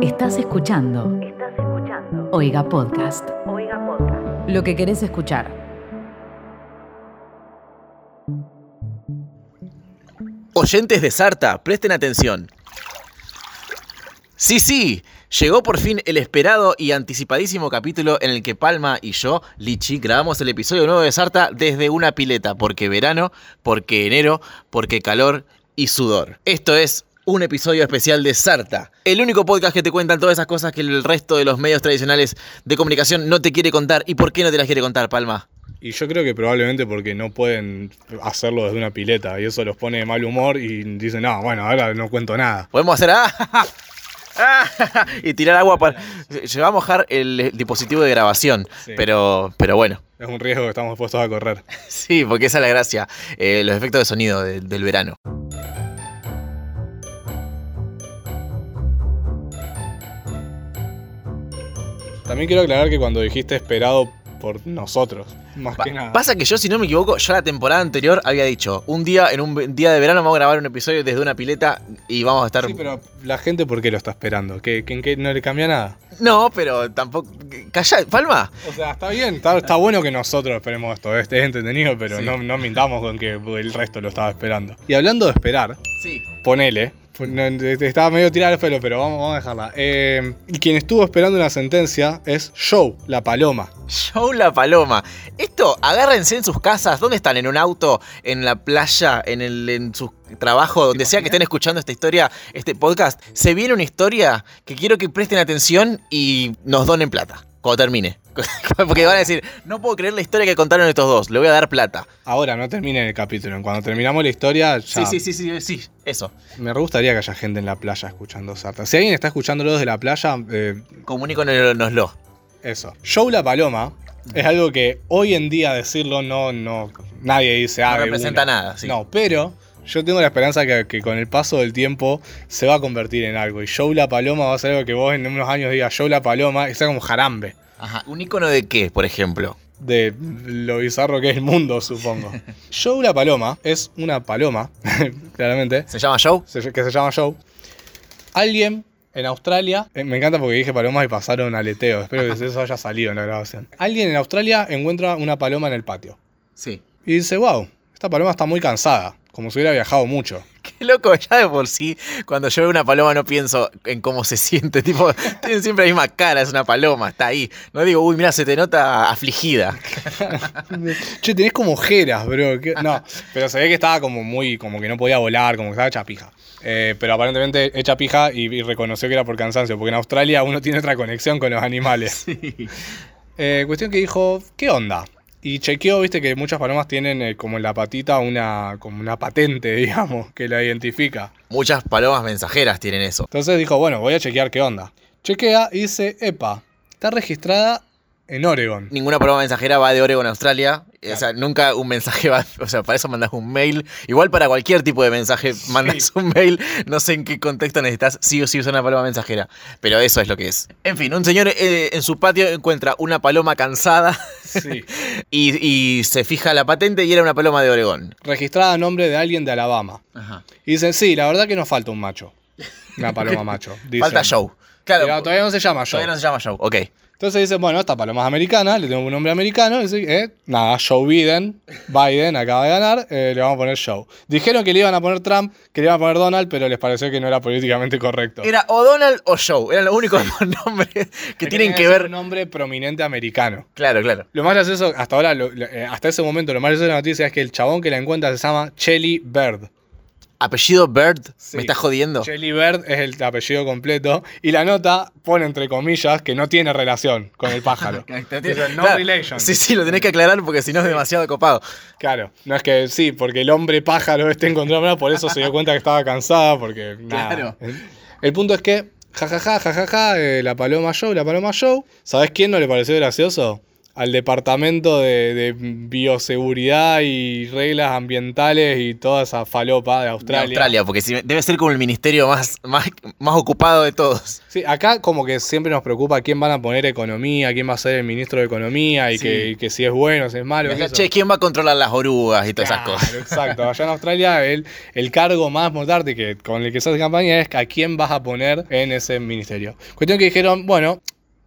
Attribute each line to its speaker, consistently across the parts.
Speaker 1: Estás escuchando
Speaker 2: Estás escuchando.
Speaker 1: Oiga Podcast.
Speaker 2: Oiga Podcast.
Speaker 1: Lo que querés escuchar.
Speaker 3: Oyentes de Sarta, presten atención. Sí, sí, llegó por fin el esperado y anticipadísimo capítulo en el que Palma y yo, Lichi, grabamos el episodio nuevo de Sarta desde una pileta, porque verano, porque enero, porque calor y sudor. Esto es un episodio especial de Sarta, el único podcast que te cuentan todas esas cosas que el resto de los medios tradicionales de comunicación no te quiere contar. ¿Y por qué no te las quiere contar, Palma?
Speaker 4: Y yo creo que probablemente porque no pueden hacerlo desde una pileta y eso los pone de mal humor y dicen, no, bueno, ahora no cuento nada.
Speaker 3: Podemos hacer ah, ah, y tirar agua para. Se va a mojar el dispositivo de grabación,
Speaker 4: Sí.
Speaker 3: pero, pero bueno.
Speaker 4: Es un riesgo que estamos dispuestos a correr.
Speaker 3: Sí, porque esa es la gracia. eh, los efectos de sonido de- del verano.
Speaker 4: También quiero aclarar que cuando dijiste esperado por nosotros, más
Speaker 3: Pa-
Speaker 4: que nada.
Speaker 3: Pasa que yo, si no me equivoco, ya la temporada anterior había dicho: un día, en un día de verano, vamos a grabar un episodio desde una pileta y vamos a estar.
Speaker 4: Sí, pero la gente, ¿por qué lo está esperando? ¿Que, que, en qué no le cambia nada?
Speaker 3: No, pero tampoco. Calla, Palma.
Speaker 4: O sea, está bien, está, está bueno que nosotros esperemos esto, es, es entretenido, pero
Speaker 3: Sí.
Speaker 4: no, no mintamos con que el resto lo estaba esperando. Y hablando de esperar,
Speaker 3: Sí.
Speaker 4: ponele, te estaba medio tirado el pelo, pero vamos, a dejarla. Eh, y quien estuvo esperando una sentencia es Joe, la paloma.
Speaker 3: Show La Paloma. Esto, agárrense en sus casas. ¿Dónde están? ¿En un auto? ¿En la playa? ¿En, el, en su trabajo? Donde sea que estén escuchando esta historia, este podcast. Se viene una historia que quiero que presten atención y nos donen plata. Cuando termine. Porque van a decir, no puedo creer la historia que contaron estos dos. Le voy a dar plata.
Speaker 4: Ahora, no terminen el capítulo. Cuando terminamos la historia, ya.
Speaker 3: Sí, sí, sí, sí, sí. Eso.
Speaker 4: Me re gustaría que haya gente en la playa escuchando Sarta. Si alguien está escuchándolo desde la playa, eh,
Speaker 3: Comuníconoslo.
Speaker 4: eso. Show la paloma es algo que hoy en día decirlo no, no, nadie dice, ah,
Speaker 3: No representa
Speaker 4: una".
Speaker 3: nada. Sí.
Speaker 4: No, pero yo tengo la esperanza que, que con el paso del tiempo se va a convertir en algo. Y Show la paloma va a ser algo que vos en unos años digas Show la paloma y sea como jarambe.
Speaker 3: Ajá. ¿Un icono de qué, por ejemplo?
Speaker 4: De lo bizarro que es el mundo, supongo. Show la paloma es una paloma, claramente,
Speaker 3: ¿Se llama Show?
Speaker 4: se- que se llama Show. Alguien en Australia, eh, me encanta porque dije palomas y pasaron aleteo, espero que eso haya salido en la grabación. Alguien en Australia encuentra una paloma en el patio
Speaker 3: Sí.
Speaker 4: y dice, wow, esta paloma está muy cansada, como si hubiera viajado mucho.
Speaker 3: Qué loco, ya de por sí, cuando yo veo una paloma no pienso en cómo se siente. Tipo, tiene siempre la misma cara, es una paloma, está ahí. No digo, uy, mira, se te nota afligida.
Speaker 4: che, tenés como ojeras, bro. ¿qué? No, pero se ve que estaba como muy, como que no podía volar, como que estaba hecha pija. Eh, pero aparentemente hecha pija y, y reconoció que era por cansancio, porque en Australia uno tiene otra conexión con los animales. Eh, cuestión que dijo, ¿qué onda? Y chequeó, viste que muchas palomas tienen eh, como en la patita una, como una patente, digamos, que la identifica.
Speaker 3: Muchas palomas mensajeras tienen eso.
Speaker 4: Entonces dijo, bueno, voy a chequear qué onda. Chequea y dice, epa, está registrada en Oregon.
Speaker 3: Ninguna paloma mensajera va de Oregon a Australia. O sea, nunca un mensaje va. O sea, para eso mandas un mail. Igual para cualquier tipo de mensaje mandas un mail. No sé en qué contexto necesitas sí o sí usar una paloma mensajera. Pero eso es lo que es. En fin, un señor eh, en su patio encuentra una paloma cansada
Speaker 4: Sí.
Speaker 3: y, y se fija la patente y era una paloma de Oregón.
Speaker 4: registrada a nombre de alguien de Alabama.
Speaker 3: Ajá.
Speaker 4: Y dicen, sí, la verdad que nos falta un macho. Una paloma macho. Dicen.
Speaker 3: Falta Show. Claro,
Speaker 4: Pero todavía no se llama Joe.
Speaker 3: todavía no se llama Show. Ok.
Speaker 4: Entonces dicen, bueno, esta paloma es americana, le tengo un nombre americano. Y dice, eh, nada, Joe Biden, Biden acaba de ganar, eh, le vamos a poner Joe. Dijeron que le iban a poner Trump, que le iban a poner Donald, pero les pareció que no era políticamente correcto.
Speaker 3: Era o Donald o Show. Eran los únicos dos nombres que tienen que ver.
Speaker 4: Un nombre prominente americano.
Speaker 3: Claro, claro.
Speaker 4: Lo más gracioso, hasta ahora, lo- eh, hasta ese momento, lo más gracioso de la noticia es que el chabón que la encuentra se llama Shelly Bird.
Speaker 3: Apellido Bird.
Speaker 4: Sí.
Speaker 3: Me estás jodiendo.
Speaker 4: Shelly Bird es el apellido completo. Y la nota pone entre comillas que no tiene relación con el pájaro. No
Speaker 3: Claro.
Speaker 4: relation.
Speaker 3: Sí, sí, lo tenés que aclarar porque si no es demasiado copado.
Speaker 4: Claro, no es que sí, porque el hombre pájaro este encontró, por eso se dio cuenta que estaba cansada, porque nada.
Speaker 3: Claro.
Speaker 4: El punto es que, jajaja, jajaja, eh, la paloma show, la paloma show. ¿Sabes quién no le pareció gracioso? Al departamento de, de bioseguridad y reglas ambientales y toda esa falopa de
Speaker 3: De
Speaker 4: Australia.
Speaker 3: Australia, porque debe ser como el ministerio más, más, más ocupado de todos.
Speaker 4: Sí, acá como que siempre nos preocupa quién van a poner economía, quién va a ser el ministro de economía y,
Speaker 3: Sí.
Speaker 4: que, y que si es bueno, si es malo. yo.
Speaker 3: Che, ¿quién va a controlar las orugas y todas
Speaker 4: Claro,
Speaker 3: esas cosas?
Speaker 4: Exacto. Allá en Australia el, el cargo más importante que con el que se hace campaña es a quién vas a poner en ese ministerio. Cuestión que dijeron, bueno,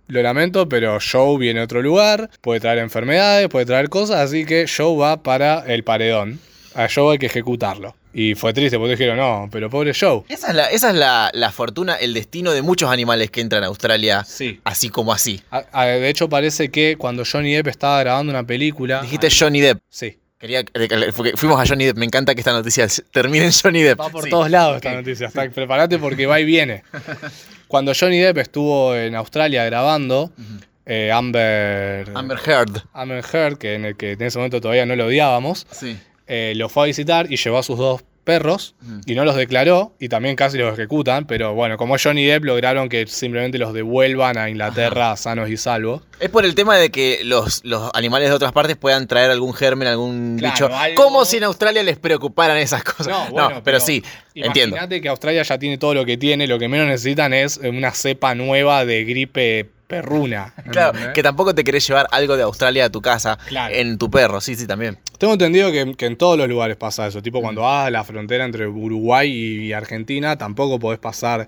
Speaker 4: lo lamento, pero Joe viene a otro lugar, puede traer enfermedades, puede traer cosas, así que Joe va para el paredón. A Joe hay que ejecutarlo. Y fue triste porque dijeron, no, pero pobre Joe.
Speaker 3: Esa es, la, esa es la, la fortuna, el destino de muchos animales que entran a Australia
Speaker 4: Sí.
Speaker 3: así como así.
Speaker 4: A- a- de hecho, parece que cuando Johnny Depp estaba grabando una película.
Speaker 3: Dijiste Johnny Depp.
Speaker 4: Sí.
Speaker 3: Quería, fuimos a Johnny Depp, me encanta que esta noticia termine en Johnny Depp.
Speaker 4: Va por
Speaker 3: Sí.
Speaker 4: todos lados esta noticia. Porque va y viene. Cuando Johnny Depp estuvo en Australia grabando, eh, Amber,
Speaker 3: Amber Heard.
Speaker 4: Amber Heard, que en el que en ese momento todavía no lo odiábamos,
Speaker 3: Sí.
Speaker 4: eh, lo fue a visitar y llevó a sus dos perros y no los declaró y también casi los ejecutan, pero bueno, como Johnny Depp lograron que simplemente los devuelvan a Inglaterra sanos y salvos.
Speaker 3: Es por el tema de que los, los animales de otras partes puedan traer algún germen, algún
Speaker 4: Claro,
Speaker 3: bicho.
Speaker 4: algo-
Speaker 3: Como si en Australia les preocuparan esas cosas. No, pero, sí, entiendo.
Speaker 4: Imagínate que Australia ya tiene todo lo que tiene, lo que menos necesitan es una cepa nueva de gripe perruna.
Speaker 3: Claro, que tampoco te querés llevar algo de Australia a tu casa
Speaker 4: Claro.
Speaker 3: en tu perro, sí, sí, también.
Speaker 4: Tengo entendido que, que en todos los lugares pasa eso. Tipo, cuando vas a la frontera entre Uruguay y Argentina, tampoco podés pasar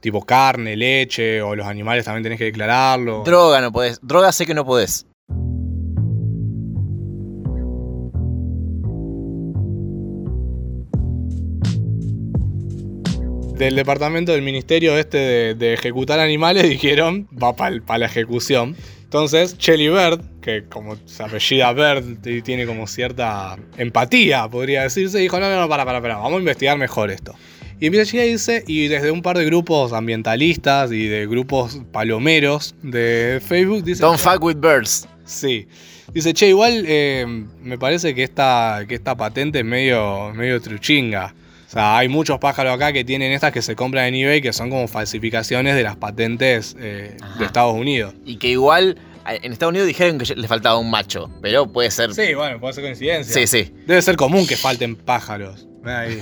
Speaker 4: tipo carne, leche, o los animales también tenés que declararlo.
Speaker 3: Droga no podés, droga sé que no podés.
Speaker 4: Del departamento del ministerio este de, de ejecutar animales dijeron, va para la ejecución. Entonces, Shelly Bird, que como se apellida Bird y tiene como cierta empatía, podría decirse, dijo, no, no, no, para, para, para, vamos a investigar mejor esto. Y empieza a dice, y desde un par de grupos ambientalistas y de grupos palomeros de Facebook, dice...
Speaker 3: Don't fuck with birds.
Speaker 4: Sí. Dice, che, igual eh, me parece que esta, que esta patente es medio, medio truchinga. O sea, hay muchos pájaros acá que tienen estas que se compran en eBay que son como falsificaciones de las patentes eh, de Estados Unidos.
Speaker 3: Y que igual en Estados Unidos dijeron que le faltaba un macho, pero puede ser.
Speaker 4: Sí, bueno, puede ser coincidencia.
Speaker 3: sí. sí.
Speaker 4: Debe ser común que falten pájaros. Ahí.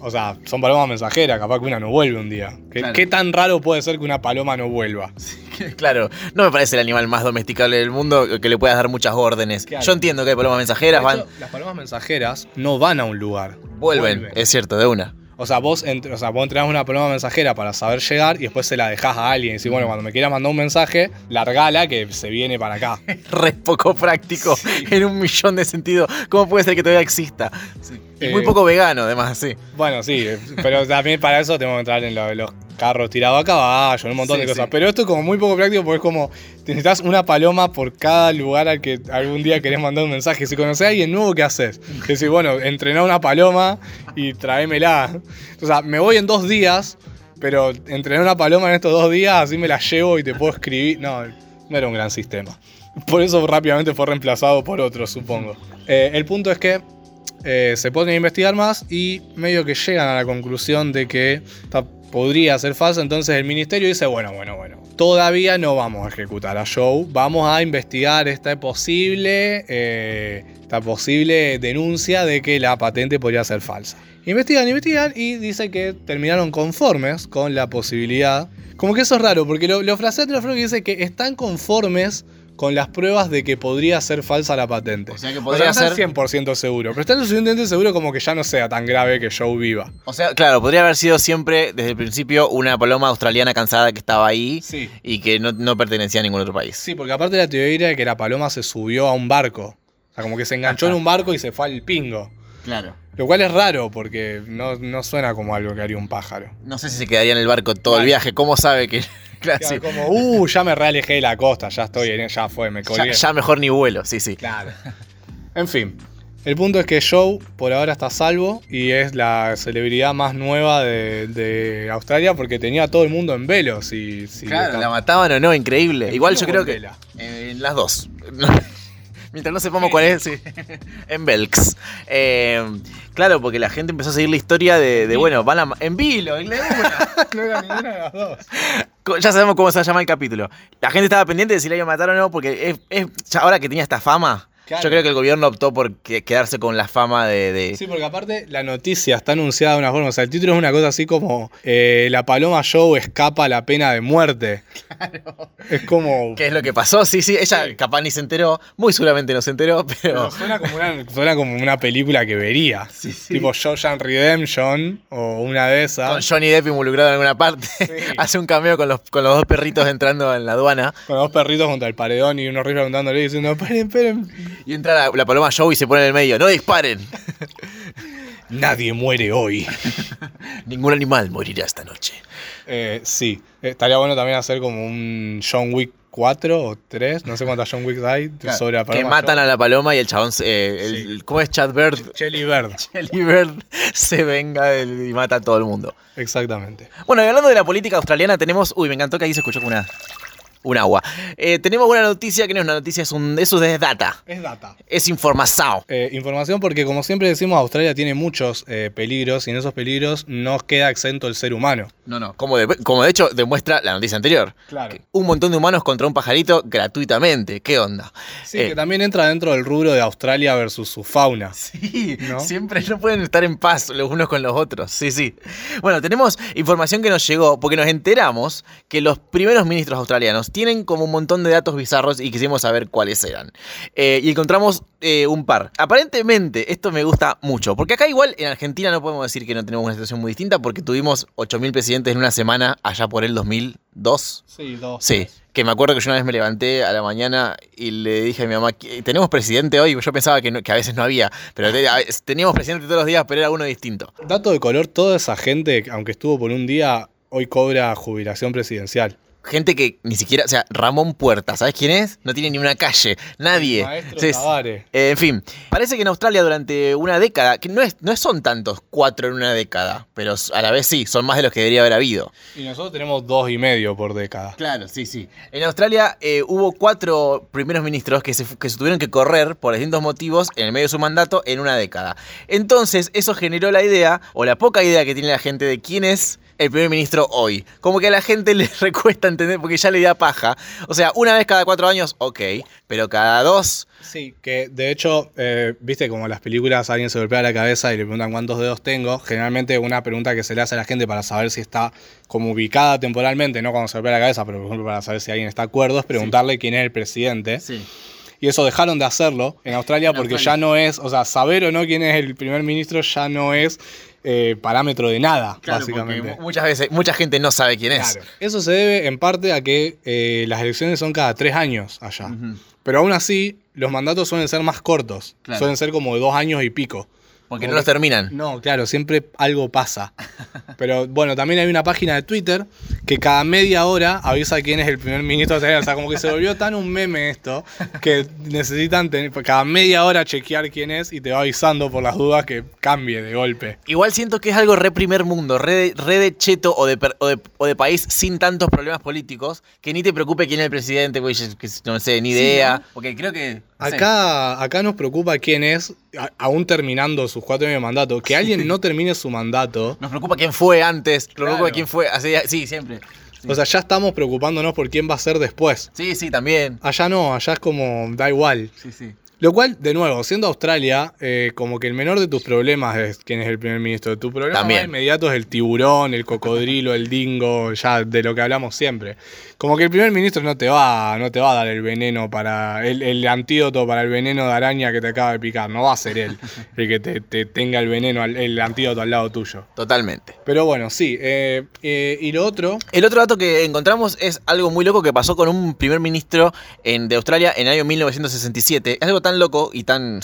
Speaker 4: O sea, son palomas mensajeras, capaz que una no vuelve un día. ¿Qué,
Speaker 3: Claro.
Speaker 4: qué tan raro puede ser que una paloma no vuelva?
Speaker 3: Claro, no me parece el animal más domesticable del mundo que le puedas dar muchas órdenes.
Speaker 4: Claro.
Speaker 3: Yo entiendo que hay palomas mensajeras, van,
Speaker 4: las palomas mensajeras no van a un lugar.
Speaker 3: Vuelven, es cierto, de una.
Speaker 4: O sea, vos, ent- o sea, vos entregás una paloma mensajera para saber llegar y después se la dejás a alguien. Y decís, bueno, cuando me quieras mandar un mensaje, largala que se viene para acá.
Speaker 3: Re poco práctico en un millón de sentidos. ¿Cómo puede ser que todavía exista? Y muy
Speaker 4: Eh,
Speaker 3: poco vegano, además, sí.
Speaker 4: Bueno, sí, eh, pero también para eso tenemos que entrar en lo los carros tirados a caballo, en un montón
Speaker 3: Sí,
Speaker 4: de cosas.
Speaker 3: sí.
Speaker 4: Pero esto es como muy poco práctico porque es como necesitas una paloma por cada lugar al que algún día querés mandar un mensaje. Si conoces a alguien nuevo, ¿qué haces? Decís, bueno, entrená una paloma y tráemela. O sea, me voy en dos días, pero entrené una paloma en estos dos días, así me la llevo y te puedo escribir. No, no era un gran sistema. Por eso rápidamente fue reemplazado por otro, supongo. Eh, el punto es que eh, se ponen a investigar más y medio que llegan a la conclusión de que esta podría ser falsa. Entonces el ministerio dice, bueno, bueno, bueno, todavía no vamos a ejecutar a Joe, vamos a investigar esta posible, eh, esta posible denuncia de que la patente podría ser falsa. Investigan, investigan y dice que terminaron conformes con la posibilidad. Como que eso es raro, porque lo, lo de la que dice que están conformes con las pruebas de que podría ser falsa la patente.
Speaker 3: O sea que podría
Speaker 4: no están
Speaker 3: ser-
Speaker 4: 100% seguro, pero están lo suficientemente seguro como que ya no sea tan grave que Joe viva.
Speaker 3: O sea, claro, podría haber sido siempre, desde el principio, una paloma australiana cansada que estaba ahí
Speaker 4: Sí.
Speaker 3: y que no, no pertenecía a ningún otro país.
Speaker 4: Sí, porque aparte la teoría era que la paloma se subió a un barco. O sea, como que se enganchó en un barco y se fue al pingo.
Speaker 3: Claro.
Speaker 4: Lo cual es raro porque no, no suena como algo que haría un pájaro.
Speaker 3: No sé si se quedaría en el barco todo el viaje. ¿Cómo sabe que.? Claro, sí.
Speaker 4: Como, uh, ya me realejé de la costa, ya estoy, en- ya fue, me colgué.
Speaker 3: Ya, ya mejor ni vuelo, sí, sí.
Speaker 4: Claro. En fin, el punto es que Joe por ahora está a salvo y es la celebridad más nueva de, de Australia porque tenía a todo el mundo en velo. Si, si
Speaker 3: Claro,
Speaker 4: está-
Speaker 3: la mataban o no, increíble.
Speaker 4: ¿En
Speaker 3: Igual yo creo
Speaker 4: en
Speaker 3: que.
Speaker 4: vela?
Speaker 3: En las dos. Mientras no sepamos cuál es, sí. en Belks. Eh, claro, porque la gente empezó a seguir la historia de, de, bueno, van a. En Vilo, en una.
Speaker 4: no era ninguna de las dos.
Speaker 3: Ya sabemos cómo se va a llamar el capítulo. La gente estaba pendiente de si la iban a matar o no, porque es, ahora que tenía esta fama,
Speaker 4: Claro.
Speaker 3: yo creo que el gobierno optó por que- quedarse con la fama de. de-
Speaker 4: Sí, porque aparte la noticia está anunciada de una forma. O sea, el título es una cosa así como eh, La Paloma Show escapa la pena de muerte. Es como.
Speaker 3: ¿Qué es lo que pasó? Sí, sí, ella capaz ni se enteró, muy seguramente no se enteró, pero.
Speaker 4: Suena como, una, suena como una película que vería.
Speaker 3: Sí, sí.
Speaker 4: Tipo Shawshank Redemption o una de esas.
Speaker 3: Con Johnny Depp involucrado en alguna parte, hace un cameo con los, con los dos perritos entrando en la aduana
Speaker 4: Con dos perritos junto al paredón y unos reyes preguntándole y diciendo, esperen, esperen.
Speaker 3: Y entra la, la paloma Joe y se pone en el medio. ¡No disparen!
Speaker 4: Nadie muere hoy.
Speaker 3: Ningún animal morirá esta noche.
Speaker 4: Eh, sí, Eh, estaría bueno también hacer como un John Wick 4 o 3, no sé cuántas John Wicks hay, sobre la
Speaker 3: que
Speaker 4: paloma
Speaker 3: matan
Speaker 4: Joe.
Speaker 3: a la paloma y el chabón, eh, el- ¿cómo es Chad Bird?
Speaker 4: Shelly Bird,
Speaker 3: Shelly Bird se venga y mata a todo el mundo.
Speaker 4: exactamente.
Speaker 3: Bueno, y hablando de la política australiana, tenemos. Uy, me encantó que ahí se escuchó como una. Un agua. Eh, tenemos una noticia que no es una noticia, es un, eso es data.
Speaker 4: Es data.
Speaker 3: Es información.
Speaker 4: Eh, información porque como siempre decimos, Australia tiene muchos eh, peligros y en esos peligros no queda exento el ser humano.
Speaker 3: No, no. Como de, como de hecho demuestra la noticia anterior.
Speaker 4: Claro.
Speaker 3: Un montón de humanos contra un pajarito gratuitamente. ¿Qué onda?
Speaker 4: Sí, que también entra dentro del rubro de Australia versus su fauna.
Speaker 3: Sí,
Speaker 4: ¿No?
Speaker 3: siempre no pueden estar en paz los unos con los otros. Sí, sí. Bueno, tenemos información que nos llegó porque nos enteramos que los primeros ministros australianos tienen como un montón de datos bizarros y quisimos saber cuáles eran. Eh, y encontramos eh, un par. Aparentemente, esto me gusta mucho porque acá igual en Argentina no podemos decir que no tenemos una situación muy distinta porque tuvimos 8.000 presidentes en una semana allá por el 2002.
Speaker 4: Sí, dos.
Speaker 3: Sí, que me acuerdo que yo una vez me levanté a la mañana y le dije a mi mamá, "¿Qué- ¿tenemos presidente hoy? Yo pensaba que, no- que a veces no había, pero teníamos presidente todos los días, pero era uno distinto.
Speaker 4: Dato de color, toda esa gente, aunque estuvo por un día, hoy cobra jubilación presidencial.
Speaker 3: Gente que ni siquiera, o sea, Ramón Puerta, ¿sabes quién es? No tiene ni una calle, nadie.
Speaker 4: Maestro
Speaker 3: Sí, es-
Speaker 4: Tabare.
Speaker 3: eh, en fin, parece que en Australia durante una década, que no, es, no son tantos cuatro en una década, pero a la vez sí, son más de los que debería haber habido.
Speaker 4: Y nosotros tenemos dos y medio por década.
Speaker 3: Claro, sí, sí. En Australia eh, hubo cuatro primeros ministros que se, que se tuvieron que correr por distintos motivos en el medio de su mandato en una década. Entonces, eso generó la idea, o la poca idea que tiene la gente de quién es el primer ministro hoy. Como que a la gente le recuesta entender porque ya le da paja. O sea, una vez cada cuatro años, ok, pero cada dos...
Speaker 4: Sí, que de hecho, eh, viste como en las películas alguien se golpea la cabeza y le preguntan cuántos dedos tengo. Generalmente una pregunta que se le hace a la gente para saber si está como ubicada temporalmente, no cuando se golpea la cabeza, pero por ejemplo para saber si alguien está acuerdo, es preguntarle quién es el presidente.
Speaker 3: Sí.
Speaker 4: Y eso dejaron de hacerlo en Australia
Speaker 3: En
Speaker 4: porque
Speaker 3: Australia.
Speaker 4: ya no es, o sea, saber o no quién es el primer ministro ya no es eh, parámetro de nada, básicamente.
Speaker 3: muchas veces, mucha gente no sabe quién es.
Speaker 4: Claro. Eso se debe en parte a que eh, las elecciones son cada tres años allá. Pero aún así, los mandatos suelen ser más cortos.
Speaker 3: Claro.
Speaker 4: Suelen ser como de dos años y pico.
Speaker 3: Porque no los terminan.
Speaker 4: No, claro, siempre algo pasa. Pero bueno, también hay una página de Twitter que cada media hora avisa quién es el primer ministro australiano. O sea, como que se volvió tan un meme esto que necesitan tener, cada media hora chequear quién es y te va avisando por las dudas que cambie de golpe.
Speaker 3: Igual siento que es algo re primer mundo, re de, re de cheto o de, o, de, o de país sin tantos problemas políticos, que ni te preocupe quién es el presidente, que no sé, ni idea. Porque creo que.
Speaker 4: Acá, acá nos preocupa quién es, a- aún terminando sus cuatro años de mandato, que alguien no termine su mandato.
Speaker 3: Nos preocupa quién fue antes, nos
Speaker 4: Claro.
Speaker 3: preocupa quién fue. Así, sí, siempre. Sí.
Speaker 4: O sea, ya estamos preocupándonos por quién va a ser después.
Speaker 3: sí, sí, también.
Speaker 4: Allá no, allá es como, da igual.
Speaker 3: Sí, sí.
Speaker 4: Lo cual, de nuevo, siendo Australia, eh, como que el menor de tus problemas es quién es el primer ministro. Tu problema
Speaker 3: También.
Speaker 4: inmediato es el tiburón, el cocodrilo, el dingo, ya de lo que hablamos siempre. Como que el primer ministro no te va, no te va a dar el veneno para. El, el antídoto para el veneno de araña que te acaba de picar. No va a ser él el que te, te tenga el veneno, el antídoto al lado tuyo.
Speaker 3: Totalmente.
Speaker 4: Pero bueno, sí. eh, eh, y lo otro.
Speaker 3: El otro dato que encontramos es algo muy loco que pasó con un primer ministro en, de Australia en el año 1967. Es algo tan loco y tan,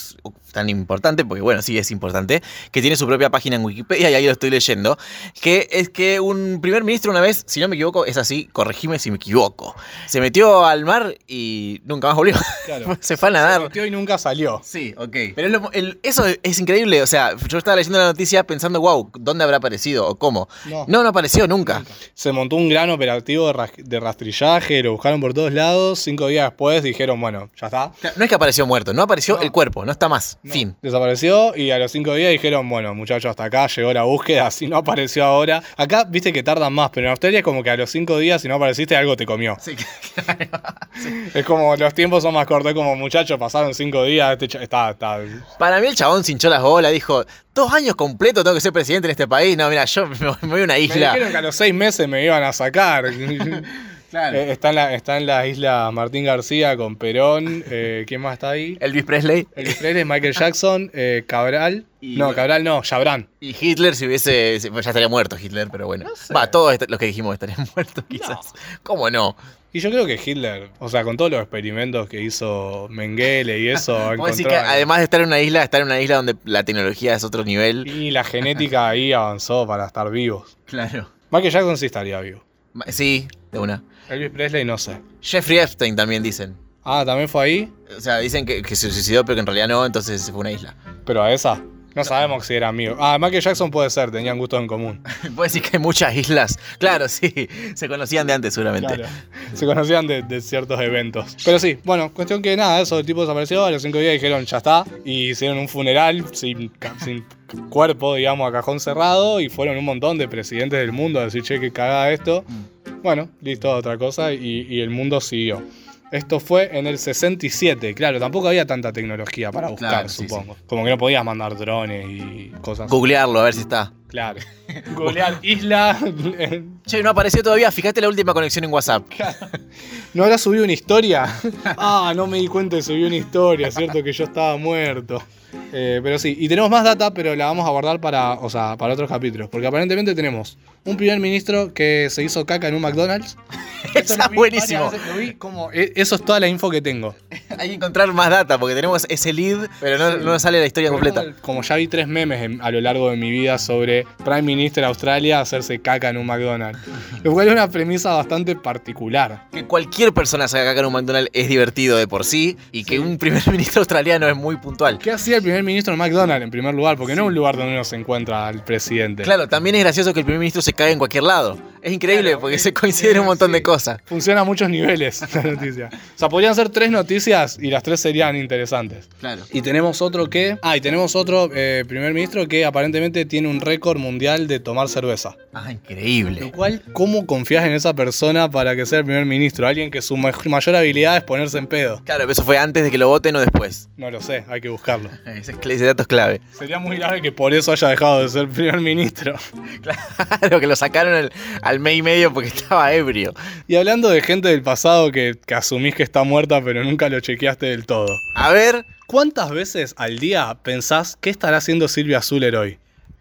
Speaker 3: tan importante, porque bueno, sí es importante, que tiene su propia página en Wikipedia y ahí lo estoy leyendo, que es que un primer ministro una vez, si no me equivoco, es así, corregime si me equivoco, se metió al mar y nunca más volvió.
Speaker 4: Claro.
Speaker 3: se fue a
Speaker 4: Se
Speaker 3: nadar.
Speaker 4: metió y nunca salió.
Speaker 3: Sí, ok. Pero es lo- el- eso es increíble. O sea, yo estaba leyendo la noticia pensando, wow, ¿dónde habrá aparecido o cómo?
Speaker 4: No.
Speaker 3: No, no apareció nunca.
Speaker 4: Se montó un gran operativo de, ras- de rastrillaje, lo buscaron por todos lados. Cinco días después dijeron, bueno, ya está.
Speaker 3: No es que apareció muerto, no apareció
Speaker 4: No.
Speaker 3: el cuerpo, no está más.
Speaker 4: No.
Speaker 3: Fin.
Speaker 4: Desapareció y a los cinco días dijeron, bueno, muchachos, hasta acá llegó la búsqueda. Si no apareció ahora. Acá viste que tardan más, pero en Australia es como que a los cinco días, si no apareciste, algo te comió.
Speaker 3: Sí,
Speaker 4: Es como los tiempos son más cortos. Es como, muchachos, pasaron cinco días. Este está, está.
Speaker 3: Para mí el chabón se hinchó las bolas, dijo, dos años completos tengo que ser presidente en este país. No, mira, yo me voy- me a una
Speaker 4: Me
Speaker 3: isla.
Speaker 4: dijeron que a los seis meses me iban a sacar. Eh, está, en la, está en la isla Martín García con Perón. Eh, ¿Quién más está ahí?
Speaker 3: Elvis Presley
Speaker 4: Elvis Presley, Michael Jackson, eh, Cabral.
Speaker 3: Y-
Speaker 4: no, Cabral no, Chabrán.
Speaker 3: y Hitler si hubiese... pues ya estaría muerto Hitler, pero bueno. Va, todos los que dijimos estarían muertos quizás. ¿Cómo no?
Speaker 4: Y yo creo que Hitler, o sea, con todos los experimentos que hizo Mengele y eso,
Speaker 3: decir que además de estar en una isla, estar en una isla donde la tecnología es otro nivel.
Speaker 4: Y la genética ahí avanzó para estar vivos.
Speaker 3: Claro.
Speaker 4: Michael Jackson sí estaría vivo.
Speaker 3: Sí, de una.
Speaker 4: Elvis Presley no sé.
Speaker 3: Jeffrey Epstein también dicen.
Speaker 4: Ah, también fue ahí,
Speaker 3: O sea, dicen que, que se suicidó, pero que en realidad no, entonces se fue a una isla.
Speaker 4: pero a esa. No sabemos si era amigo. Ah, Michael Jackson puede ser, tenían gustos en común.
Speaker 3: Puede decir que hay muchas islas. Claro, sí. Se conocían de antes, seguramente.
Speaker 4: Claro. Se conocían de, de ciertos eventos. Pero sí, bueno, cuestión que nada, eso, el tipo desapareció, a los cinco días dijeron ya está, y hicieron un funeral sin, sin cuerpo, digamos, a cajón cerrado, y fueron un montón de presidentes del mundo a decir, che, que cagada esto. Bueno, listo, otra cosa, y, y el mundo siguió. Esto fue en el 67, claro, tampoco había tanta tecnología para buscar,
Speaker 3: Claro, sí,
Speaker 4: supongo. Como que no podías mandar drones y cosas.
Speaker 3: Googlearlo, a ver si está.
Speaker 4: Claro. Googlear isla.
Speaker 3: Che, no apareció todavía. Fíjate la última conexión en WhatsApp.
Speaker 4: ¿No habrá subido una historia? ah, no me di cuenta de subir una historia, cierto que yo estaba muerto. Eh, pero sí, y tenemos más data, pero la vamos a guardar para, o sea, para otros capítulos. Porque aparentemente tenemos un primer ministro que se hizo caca en un McDonald's. Lo vi
Speaker 3: buenísimo.
Speaker 4: vi como- e- eso es toda la info que tengo.
Speaker 3: Hay que encontrar más data porque tenemos ese lead, pero no, sale la historia completa.
Speaker 4: Como, como ya vi tres memes en- a lo largo de mi vida sobre Prime Minister Australia hacerse caca en un McDonald's. Lo cual es una premisa bastante particular.
Speaker 3: Que cualquier persona se haga caca en un McDonald's es divertido de por sí y que un primer ministro australiano es muy puntual.
Speaker 4: ¿Qué hacía el primer ministro en McDonald's en primer lugar? Porque no es un lugar donde uno se encuentra al presidente.
Speaker 3: Claro, también es gracioso que el primer ministro se caiga en cualquier lado. Es increíble
Speaker 4: Claro,
Speaker 3: porque
Speaker 4: es-
Speaker 3: se coinciden un montón de cosas.
Speaker 4: Funciona a muchos niveles la noticia. O sea, podrían ser tres noticias y las tres serían interesantes.
Speaker 3: Claro.
Speaker 4: Y tenemos otro que. Ah, y tenemos otro eh, primer ministro que aparentemente tiene un récord mundial de tomar cerveza.
Speaker 3: Ah,
Speaker 4: Lo
Speaker 3: increíble.
Speaker 4: cual, ¿cómo confías en esa persona para que sea el primer ministro? Alguien que su ma- mayor habilidad es ponerse en pedo.
Speaker 3: Claro, pero eso fue antes de que lo voten o después.
Speaker 4: No lo sé, hay que buscarlo.
Speaker 3: Ese, ese dato es clave.
Speaker 4: Sería muy grave que por eso haya dejado de ser primer ministro.
Speaker 3: Claro, que lo sacaron al, al mes y medio porque estaba ebrio.
Speaker 4: Y hablando de gente del pasado que, que asumís que está muerta pero nunca lo chequeaste del todo.
Speaker 3: A ver,
Speaker 4: ¿Cuántas veces al día pensás qué estará haciendo Silvia Zuller hoy?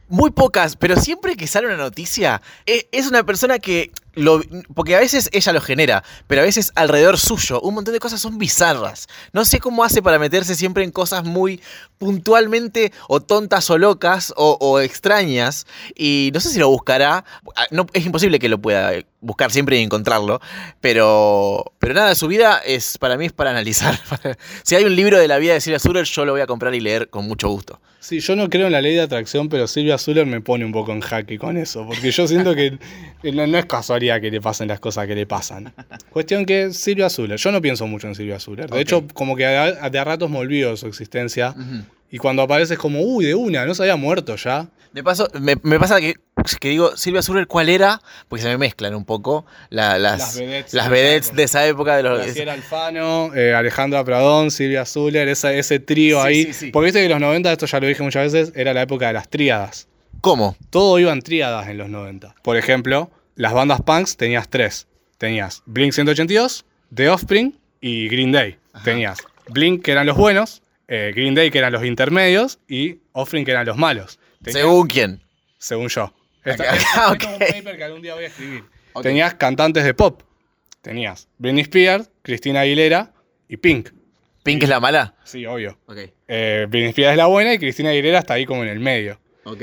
Speaker 3: muy pocas, pero siempre que sale una noticia, e- es una persona que lo. Porque a veces ella lo genera, pero a veces alrededor suyo, un montón de cosas son bizarras. No sé cómo hace para meterse siempre en cosas muy puntualmente o tontas o locas o, o extrañas. Y no sé si lo buscará. No, es imposible que lo pueda buscar siempre y encontrarlo. Pero. Pero nada, su vida es. Para mí es para analizar. si hay un libro de la vida de Silvia Zuller, yo lo voy a comprar y leer con mucho gusto.
Speaker 4: Sí, yo no creo en la ley de atracción, pero Silvia Zuller me pone un poco en jaque con eso, porque yo siento que no, no es casualidad que le pasen las cosas que le pasan. Cuestión que Silvia Zuller, yo no pienso mucho en Silvia Zuller, de
Speaker 3: Ok.
Speaker 4: hecho como que a- de a ratos me olvido de su existencia, y cuando aparece es como, uy, de una, no se había muerto ya.
Speaker 3: De paso, me, me pasa que, que digo, Silvia Zuller, ¿cuál era? Porque se me mezclan un poco la- las,
Speaker 4: Las vedettes
Speaker 3: las
Speaker 4: de
Speaker 3: vedettes
Speaker 4: esa
Speaker 3: de esa época de los.
Speaker 4: Graciela Alfano, eh, Alejandra Pradón, Silvia Zuller, esa- ese trío
Speaker 3: Sí,
Speaker 4: ahí.
Speaker 3: sí, sí.
Speaker 4: Porque viste que los 90, esto ya lo dije muchas veces, era la época de las tríadas.
Speaker 3: ¿Cómo?
Speaker 4: Todo iba en tríadas en los 90. Por ejemplo, las bandas punks tenías tres. Tenías Blink 182, The Offspring y Green Day. Tenías Blink que eran los buenos, eh, Green Day que eran los intermedios y Offspring que eran los malos. Tenías-
Speaker 3: Según quién.
Speaker 4: según yo. Esta- es- como un paper que algún día voy a escribir. Tenías cantantes de pop. Tenías Britney Spears, Cristina Aguilera y Pink.
Speaker 3: ¿Pink es la mala?
Speaker 4: Sí, obvio.
Speaker 3: Ok.
Speaker 4: Eh, Britney Spears es la buena y Cristina Aguilera está ahí como en el medio.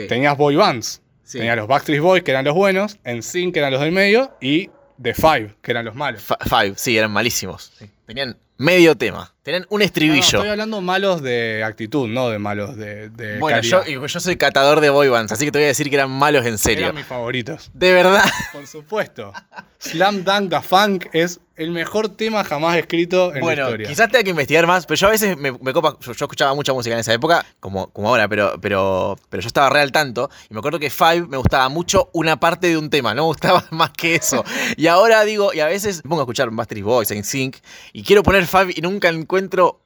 Speaker 4: Tenías boy bands.
Speaker 3: Sí.
Speaker 4: Tenías los Backstreet Boys, que eran los buenos, NSYNC, que eran los del medio, y The Five, que eran los malos.
Speaker 3: Five, sí, eran malísimos. Tenían medio tema. Tenían un
Speaker 4: No, no,
Speaker 3: estribillo.
Speaker 4: estoy hablando malos de actitud, no de malos de, de
Speaker 3: bueno, yo,
Speaker 4: calidad.
Speaker 3: yo soy catador de boy bands, así que te voy a decir que eran malos en serio.
Speaker 4: Eran mis favoritos.
Speaker 3: De verdad.
Speaker 4: Por supuesto. Slam Dunk Da Funk es el mejor tema jamás escrito en la
Speaker 3: Bueno,
Speaker 4: historia.
Speaker 3: quizás tenga que investigar más, pero yo a veces me, me copa. Yo, yo escuchaba mucha música en esa época, como, como ahora, pero, pero, pero yo estaba real tanto. Y me acuerdo que Five me gustaba mucho una parte de un tema, no me gustaba más que eso. Y ahora digo, y a veces pongo a escuchar Backstreet Boys, en Sync, y quiero poner Five y nunca encuentro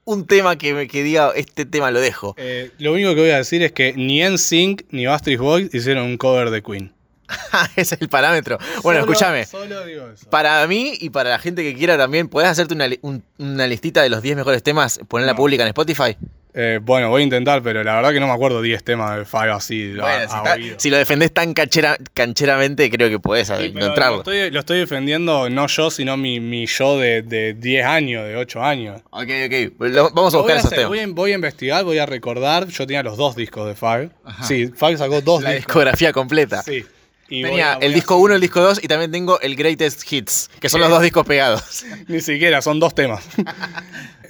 Speaker 3: un tema que, me, que diga, este tema lo dejo.
Speaker 4: Eh, lo único que voy a decir es que ni NSYNC ni Backstreet Boys hicieron un cover de Queen.
Speaker 3: Ese es el parámetro. Bueno,
Speaker 4: Solo-
Speaker 3: escúchame.
Speaker 4: Solo digo eso.
Speaker 3: Para mí y para la gente que quiera también, ¿podés hacerte una, un- una listita de los 10 mejores temas, ponerla
Speaker 4: No.
Speaker 3: pública en Spotify?
Speaker 4: Eh, bueno, voy a intentar, pero la verdad que no me acuerdo 10 temas de Five así a-
Speaker 3: Bueno,
Speaker 4: a
Speaker 3: si, está- si lo defendés tan canchera- cancheramente, creo que podés
Speaker 4: Sí, lo,
Speaker 3: encontrarlo.
Speaker 4: estoy, lo estoy defendiendo no yo, sino mi, mi yo de, de 10 años, de 8 años.
Speaker 3: Ok, ok. Lo- vamos a buscar
Speaker 4: a
Speaker 3: esos
Speaker 4: hacer,
Speaker 3: temas.
Speaker 4: voy, a, voy a investigar, voy a recordar. Yo tenía los dos discos de Five. Sí, Five sacó dos
Speaker 3: La
Speaker 4: discos.
Speaker 3: discografía completa.
Speaker 4: Sí. Y voy
Speaker 3: Tenía
Speaker 4: a- voy
Speaker 3: el disco 1, el disco 2 y también tengo el Greatest Hits, que son los dos discos pegados.
Speaker 4: Ni siquiera, son dos temas.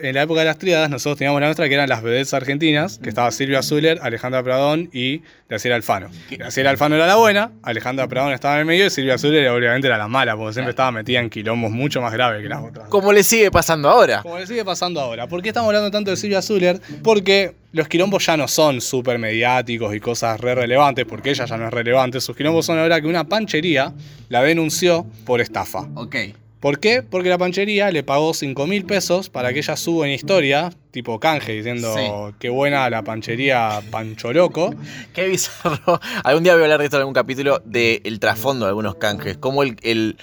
Speaker 4: en la época de las tríadas, nosotros teníamos la nuestra que eran las vedettes argentinas, que estaba Silvia Zuller, Alejandra Pradón y Graciela Alfano. Graciela Alfano era la buena, Alejandra Pradón estaba en el medio y Silvia Zuller obviamente era la mala, porque siempre estaba metida en quilombos mucho más graves que las otras.
Speaker 3: Como le sigue pasando ahora.
Speaker 4: Como le sigue pasando ahora. ¿Por qué estamos hablando tanto de Silvia Zuller? Porque los quilombos ya no son súper mediáticos y cosas re relevantes, porque ella ya no es relevante. Sus quilombos son ahora que una panchería la denunció por estafa.
Speaker 3: Ok.
Speaker 4: ¿Por qué? Porque la panchería le pagó 5 mil pesos para que ella suba en historia, tipo canje, diciendo
Speaker 3: Sí.
Speaker 4: qué buena la panchería Pancho Loco.
Speaker 3: Qué bizarro. Algún día voy a hablar de esto en algún capítulo del trasfondo de algunos canjes. Como el, el-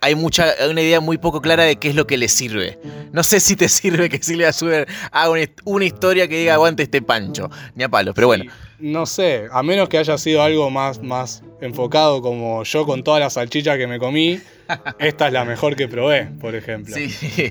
Speaker 3: hay mucha, hay una idea muy poco clara de qué es lo que le sirve. No sé si te sirve que Silvia Suber haga una, una historia que diga aguante este pancho. Ni a palo, pero bueno.
Speaker 4: No sé, a menos que haya sido algo más, más enfocado como yo con todas las salchichas que me comí, esta es la mejor que probé, por ejemplo.
Speaker 3: Sí.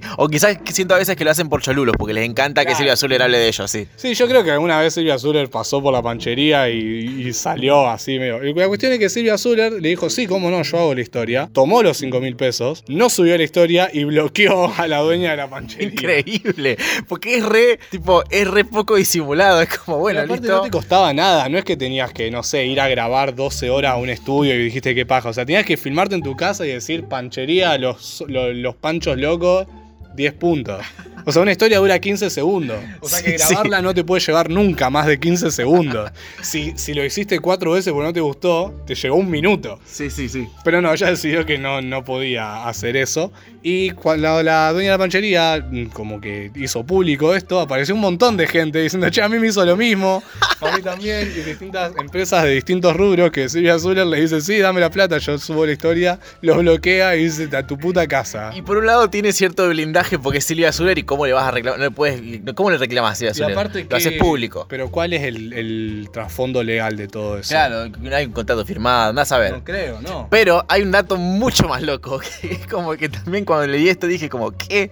Speaker 3: O quizás siento a veces que lo hacen por cholulos, porque les encanta que. Silvia Suber hable de ellos, sí.
Speaker 4: Sí, yo creo que alguna vez Silvia Zuller pasó por la panchería y, y salió así medio. Y la cuestión es que Silvia Zuller le dijo, sí, cómo no, yo hago la historia. Tomó los 5 mil pesos, no subió la historia y bloqueó a la dueña de la panchería.
Speaker 3: Increíble. Porque es re, tipo, es re poco disimulado. Es como, bueno, listo.
Speaker 4: no te costaba nada, no es que tenías que, no sé, ir a grabar 12 horas a un estudio y dijiste qué paja. O sea, tenías que filmarte en tu casa y decir panchería, los, los, los panchos locos, 10 puntos. O sea, una historia dura 15 segundos. O sea que
Speaker 3: sí.
Speaker 4: grabarla no te puede llevar nunca más de 15 segundos. Si, si lo hiciste cuatro veces porque no te gustó, te llegó un minuto.
Speaker 3: Sí, sí, sí.
Speaker 4: Pero no, ella decidió que no, no podía hacer eso. Y cuando la dueña de la panchería, mm, como que hizo público esto, apareció un montón de gente diciendo, che, a mí me hizo lo mismo, a mí también, y distintas empresas de distintos rubros que Silvia Zuller le dice, sí, dame la plata, yo subo la historia, los bloquea y dice, a tu puta casa.
Speaker 3: Y por un lado tiene cierto blindaje porque es Silvia Zuller y cómo le vas a reclamar. No le puedes, ¿Cómo le reclamas a Silvia Zuller?
Speaker 4: aparte
Speaker 3: Lo
Speaker 4: que-
Speaker 3: haces público.
Speaker 4: Pero ¿cuál es el, el trasfondo legal de todo eso?
Speaker 3: Claro, no hay un contrato firmado, andás a ver.
Speaker 4: No creo, no.
Speaker 3: Pero hay un dato mucho más loco, que es como que también cuando leí esto dije como que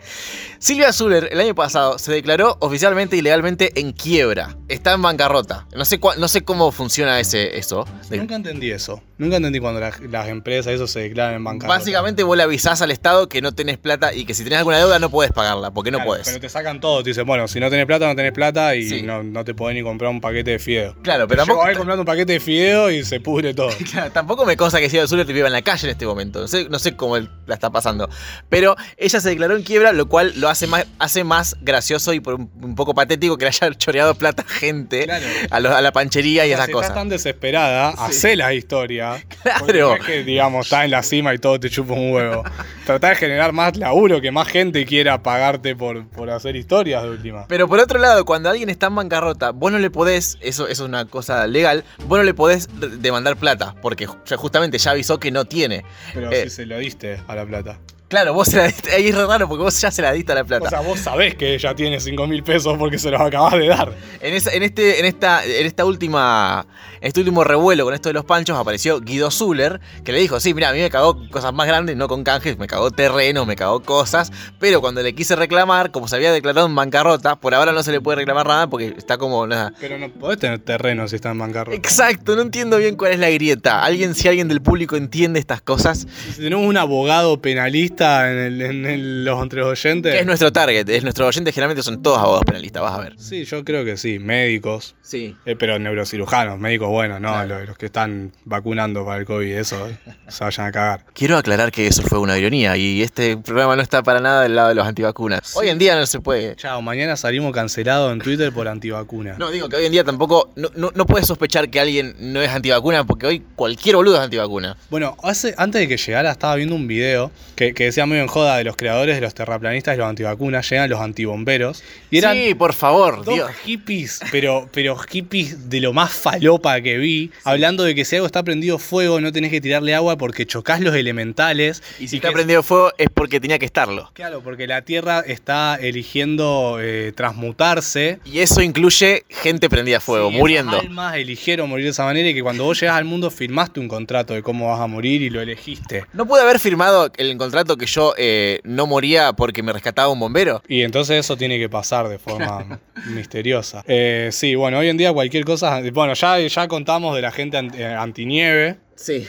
Speaker 3: Silvia Zuller el año pasado se declaró oficialmente y legalmente en quiebra. Está en bancarrota. No sé, cua- no sé cómo funciona ese, eso.
Speaker 4: Nunca entendí eso. Nunca entendí cuando la- las empresas eso se declaran en bancarrota.
Speaker 3: Básicamente vos le avisás al Estado que no tenés plata y que si tenés alguna deuda no podés pagarla, porque no
Speaker 4: Claro,
Speaker 3: podés.
Speaker 4: Pero te sacan todo, te dicen, bueno, si no tenés plata, no tenés plata y
Speaker 3: Sí.
Speaker 4: no, no te podés ni comprar un paquete de fideo.
Speaker 3: Claro, pero
Speaker 4: Yo
Speaker 3: tampoco,
Speaker 4: voy comprando un paquete de fideo y se pudre todo.
Speaker 3: Claro, tampoco me consta que Silvia Zuller viva en la calle en este momento. No sé, no sé cómo la está pasando. Pero ella se declaró en quiebra, lo cual lo hace más, hace más gracioso y por un, un poco patético que le haya choreado plata a gente
Speaker 4: Claro.
Speaker 3: a, lo- a la panchería y
Speaker 4: O sea,
Speaker 3: esas
Speaker 4: si
Speaker 3: cosas.
Speaker 4: estás tan desesperada, hacé la historia.
Speaker 3: Claro.
Speaker 4: es que, digamos, estás en la cima y todo te chupa un huevo. Tratá de generar más laburo, que más gente quiera pagarte por, por hacer historias de última.
Speaker 3: Pero por otro lado, cuando alguien está en bancarrota, vos no le podés, eso, eso es una cosa legal, vos no le podés demandar plata, porque justamente ya avisó que no tiene.
Speaker 4: Pero
Speaker 3: Eh.
Speaker 4: si se lo diste a la plata.
Speaker 3: Claro, vos se la diste, ahí es re raro porque vos ya se la diste a la plata.
Speaker 4: O sea, vos sabés que ella tiene 5 mil pesos porque se los acabás de dar.
Speaker 3: En, esa- en, este, en, esta, en esta última. Este último revuelo con esto de los panchos apareció Guido Zuller, que le dijo: Sí, mira, a mí me cagó cosas más grandes, no con canjes, me cagó terreno, me cagó cosas. Pero cuando le quise reclamar, como se había declarado en bancarrota, por ahora no se le puede reclamar nada porque está como nada.
Speaker 4: Pero no podés tener terreno si está en bancarrota.
Speaker 3: Exacto, no entiendo bien cuál es la grieta. Alguien, si alguien del público entiende estas cosas,
Speaker 4: Si tenemos un abogado penalista en, el- en el- los entre oyentes.
Speaker 3: es nuestro target, es nuestro oyente, generalmente son todos abogados penalistas, vas a ver.
Speaker 4: Sí, yo creo que sí. Médicos.
Speaker 3: Sí.
Speaker 4: eh, pero neurocirujanos, médicos buenos, no,
Speaker 3: Claro.
Speaker 4: los, los que están vacunando para el COVID, eso, eh, se vayan a cagar.
Speaker 3: Quiero aclarar que eso fue una ironía y este programa no está para nada del lado de los antivacunas. Hoy en día no se puede.
Speaker 4: Chao, mañana salimos cancelados en Twitter por antivacuna.
Speaker 3: No, digo que hoy en día tampoco. No, no, no puedes sospechar que alguien no es antivacuna porque hoy cualquier boludo es antivacuna.
Speaker 4: Bueno, hace, antes de que llegara estaba viendo un video que, que decía muy en joda de los creadores de los terraplanistas y los antivacunas, llegan los antibomberos. Y eran
Speaker 3: sí, por favor,
Speaker 4: dos
Speaker 3: Dios.
Speaker 4: hippies, pero, pero hippies de lo más falopa que vi, hablando de que si algo está prendido fuego no tenés que tirarle agua porque chocas los elementales.
Speaker 3: Y si
Speaker 4: que-
Speaker 3: está prendido fuego es porque tenía que estarlo.
Speaker 4: Claro, porque la Tierra está eligiendo eh, transmutarse.
Speaker 3: Y eso incluye gente prendida a fuego,
Speaker 4: Sí,
Speaker 3: muriendo.
Speaker 4: esas almas eligieron morir de esa manera y que cuando vos llegas al mundo firmaste un contrato de cómo vas a morir y lo elegiste.
Speaker 3: ¿No pude haber firmado el contrato que yo eh, no moría porque me rescataba un bombero?
Speaker 4: Y entonces eso tiene que pasar de forma misteriosa. Eh, sí, bueno, hoy en día cualquier cosa. Bueno, ya, ya contamos de la gente anti- eh, antinieve,
Speaker 3: Sí.